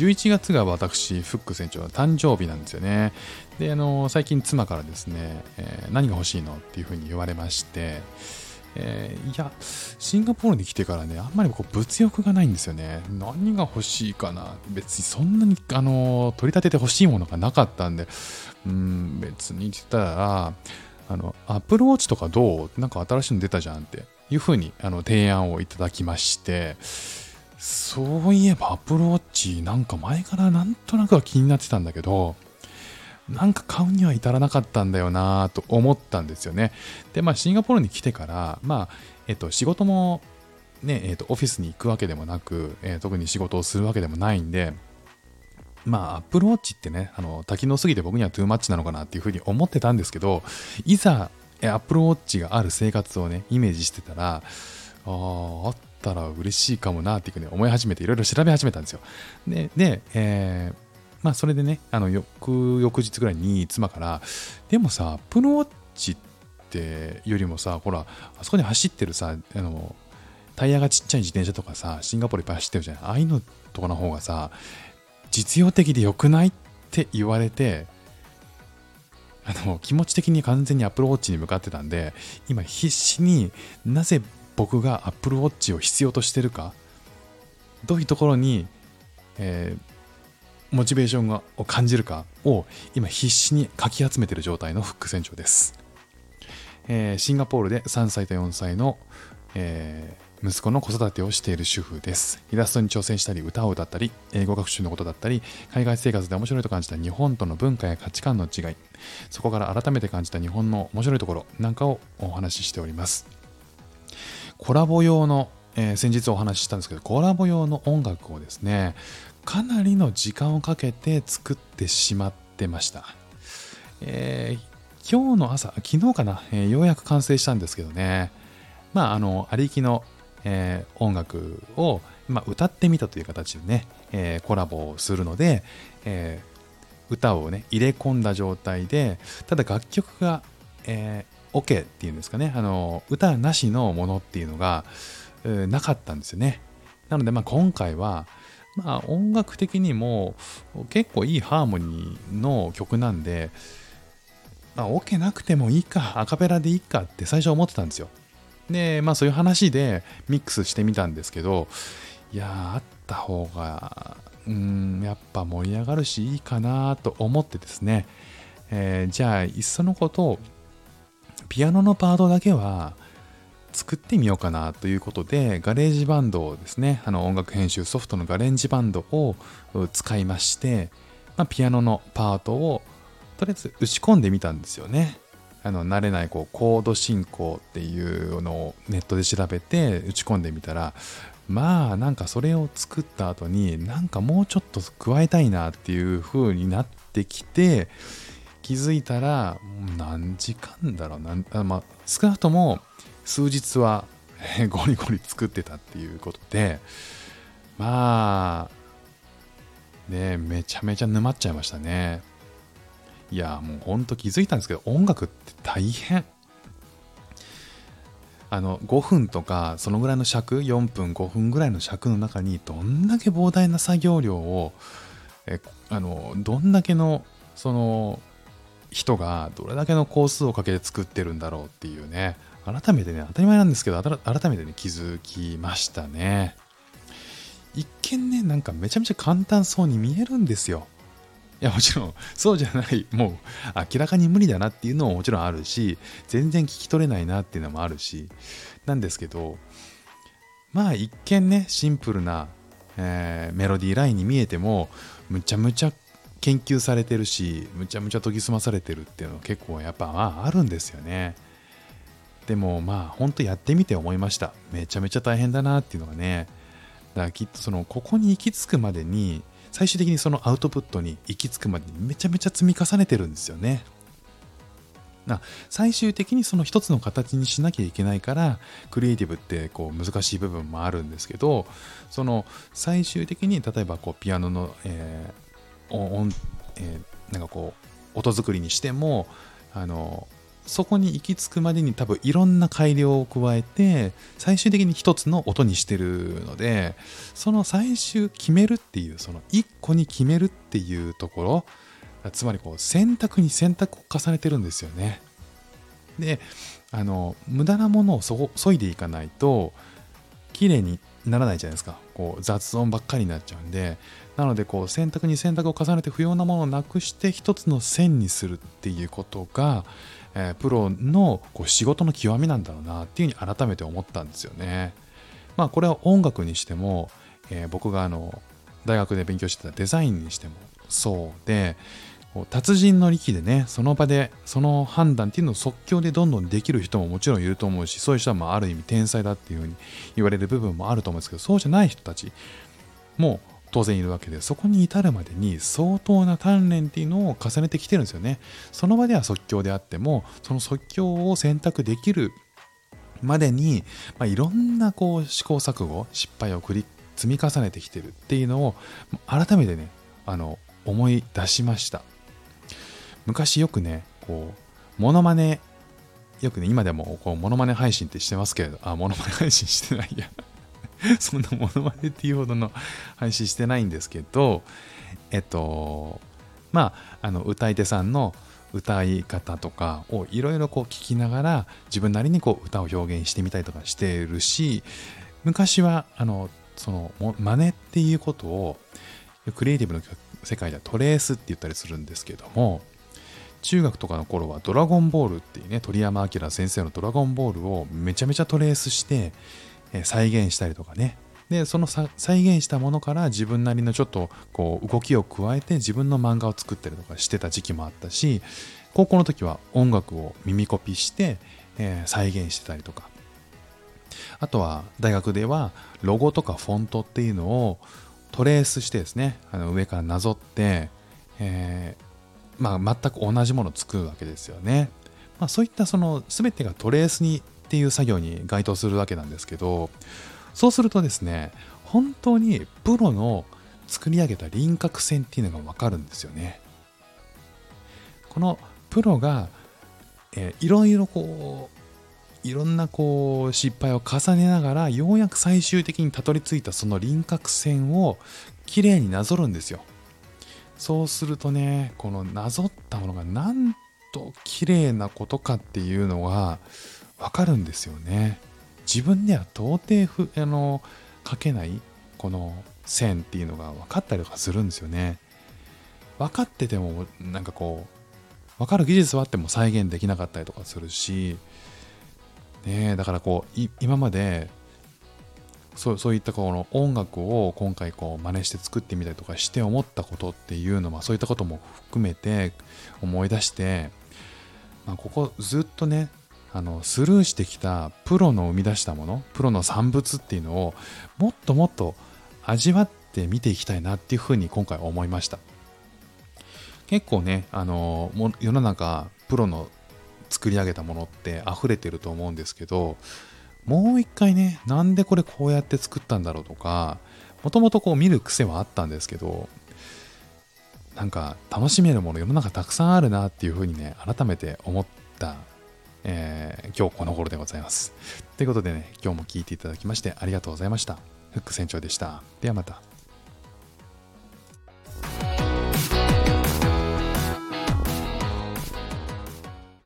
11月が私、フック船長の誕生日なんですよね。で、あの、最近妻からですね、えー、何が欲しいのっていうふうに言われまして、えー、いや、シンガポールに来てからね、あんまりこう物欲がないんですよね。何が欲しいかな。別にそんなに、あの、取り立てて欲しいものがなかったんで、うん、別に言ったら、あの、アップルウォッチとかどう？なんか新しいの出たじゃんっていうふうにあの提案をいただきまして、そういえばアプルウォッチなんか前からなんとなくは気になってたんだけど、なんか買うには至らなかったんだよなと思ったんですよね。で、まあ、シンガポールに来てから、まあ、えっと、仕事もね、えっと、オフィスに行くわけでもなく、えー、特に仕事をするわけでもないんで、まあ、アップルウォッチってね、あの、多機能すぎて僕にはトゥーマッチなのかなっていうふうに思ってたんですけど、いざ、アップルウォッチがある生活をね、イメージしてたら、あ、あったら嬉しいかもなっていうふうに思い始めて、いろいろ調べ始めたんですよ。で、でえーまあそれでね、あの翌翌日ぐらいに妻から、でもさ、プロウォッチってよりもさ、ほら、あそこに走ってるさ、あの、タイヤがちっちゃい自転車とかさ、シンガポールいっぱい走ってるじゃん。ああいうのとかの方がさ、実用的で良くないって言われて、あの気持ち的に完全に Apple Watch に向かってたんで、今必死になぜ僕が Apple Watch を必要としてるか、どういうところに、えー、モチベーションを感じるかを今必死にかき集めてる状態のフック船長です、えー、シンガポールで3歳と4歳の、えー、息子の子育てをしている主婦です。イラストに挑戦したり歌を歌ったり英語学習のことだったり海外生活で面白いと感じた日本との文化や価値観の違いそこから改めて感じた日本の面白いところなんかをお話ししております。コラボ用のえー、先日お話ししたんですけどコラボ用の音楽をですねかなりの時間をかけて作ってしまってました。えー、今日の朝、昨日かな、えー、ようやく完成したんですけどね、まあ、あの、ありきの、えー、音楽を、まあ、歌ってみたという形でね、えー、コラボをするので、えー、歌をね、入れ込んだ状態で、ただ楽曲が、えー、OK っていうんですかね、あの、歌なしのものっていうのが、え、なかったんですよね。なので、まあ、今回は、まあ音楽的にも結構いいハーモニーの曲なんで、まあ、オ、ケなくてもいいか、アカペラでいいかって最初思ってたんですよ。で、まあそういう話でミックスしてみたんですけど、いやあった方が、うん、やっぱ盛り上がるしいいかなと思ってですね、えー、じゃあ、いっそのこと、ピアノのパートだけは、作ってみようかなということで、 GarageBand をですね、あの音楽編集ソフトの GarageBand を使いまして、まあ、ピアノのパートをとりあえず打ち込んでみたんですよね。あの慣れないこうコード進行っていうのをネットで調べて打ち込んでみたらまあなんかそれを作った後になんかもうちょっと加えたいなっていう風になってきて気づいたら何時間だろうなんあ、まあ、少なくとも数日はゴリゴリ作ってたっていうことで、まあ、ね、めちゃめちゃ沼っちゃいましたね。いや、もうほんと気づいたんですけど、音楽って大変。あの、5分とか、そのぐらいの尺、4分、5分ぐらいの尺の中に、どんだけ膨大な作業量を、えあの、どんだけの、その、人がどれだけの工数をかけて作ってるんだろうっていうね、改めてね、当たり前なんですけど、改めてね、気づきましたね。一見ね、なんかめちゃめちゃ簡単そうに見えるんですよ。いや、もちろん、そうじゃない、もう明らかに無理だなっていうのももちろんあるし、全然聞き取れないなっていうのもあるし、なんですけど、まあ一見ね、シンプルな、えー、メロディーラインに見えても、むちゃむちゃ研究されてるし、むちゃむちゃ研ぎ澄まされてるっていうのは結構やっぱまああるんですよね。でもまあ本当やってみて思いました。めちゃめちゃ大変だなっていうのがね。だからきっとそのここに行き着くまでに最終的にそのアウトプットに行き着くまでにめちゃめちゃ積み重ねてるんですよね。な最終的にその一つの形にしなきゃいけないからクリエイティブってこう難しい部分もあるんですけどその最終的に例えばこうピアノの、えー音えー、なんかこう音作りにしてもあのそこに行き着くまでに多分いろんな改良を加えて最終的に一つの音にしてるのでその最終決めるっていうその一個に決めるっていうところつまりこう選択に選択を重ねてるんですよね。であの無駄なものをそそいでいかないと綺麗にならないじゃないですか。こう雑音ばっかりになっちゃうんでなのでこう選択に選択を重ねて不要なものをなくして一つの線にするっていうことが、えー、プロのこう仕事の極みなんだろうなっていうふうに改めて思ったんですよね。まあこれは音楽にしても、えー、僕があの大学で勉強してたデザインにしてもそうで達人の力でねその場でその判断っていうのを即興でどんどんできる人ももちろんいると思うしそういう人はまあある意味天才だっていうふうに言われる部分もあると思うんですけどそうじゃない人たちも当然いるわけでそこに至るまでに相当な鍛錬っていうのを重ねてきてるんですよね。その場では即興であってもその即興を選択できるまでに、まあ、いろんなこう試行錯誤失敗を繰り積み重ねてきてるっていうのを改めてねあの思い出しました。昔よくねこうモノマネよくね今でもこうモノマネ配信ってしてますけれどあモノマネ配信してないや。そんなモノマネっていうほどの配信してないんですけど、えっと、まあ、あの、歌い手さんの歌い方とかをいろいろこう聞きながら自分なりにこう歌を表現してみたりとかしてるし、昔は、あの、その、真似っていうことを、クリエイティブの世界ではトレースって言ったりするんですけども、中学とかの頃はドラゴンボールっていうね、鳥山明先生のドラゴンボールをめちゃめちゃトレースして、再現したりとかね。でその再現したものから自分なりのちょっとこう動きを加えて自分の漫画を作ったりとかしてた時期もあったし高校の時は音楽を耳コピして、え、再現してたりとか。あとは大学ではロゴとかフォントっていうのをトレースしてですねあの上からなぞって、えー、まあ、全く同じものを作るわけですよね、まあ、そういったその全てがトレースにっていう作業に該当するわけなんですけどそうするとですね本当にプロの作り上げた輪郭線っていうのがわかるんですよね。このプロが、えー、いろいろこういろんなこう失敗を重ねながらようやく最終的にたどり着いたその輪郭線をきれいになぞるんですよ。そうするとねこのなぞったものがなんと綺麗なことかっていうのがわかるんですよね。自分では到底ふあの書けないこの線っていうのが分かったりとかするんですよね。分かっててもなんかこう分かる技術はあっても再現できなかったりとかするし、ね、だからこう今までそうそういったこの音楽を今回こう真似して作ってみたりとかして思ったことっていうのはそういったことも含めて思い出して、まあ、ここずっとねあのスルーしてきたプロの生み出したものプロの産物っていうのをもっともっと味わって見ていきたいなっていうふうに今回思いました。結構ねあの世の中プロの作り上げたものって溢れてると思うんですけどもう一回ねなんでこれこうやって作ったんだろうとかもともとこう見る癖はあったんですけどなんか楽しめるもの世の中たくさんあるなっていうふうにね改めて思ったえー、今日この頃でございます。ということでね、今日も聞いていただきましてありがとうございました。フック船長でした。ではまた。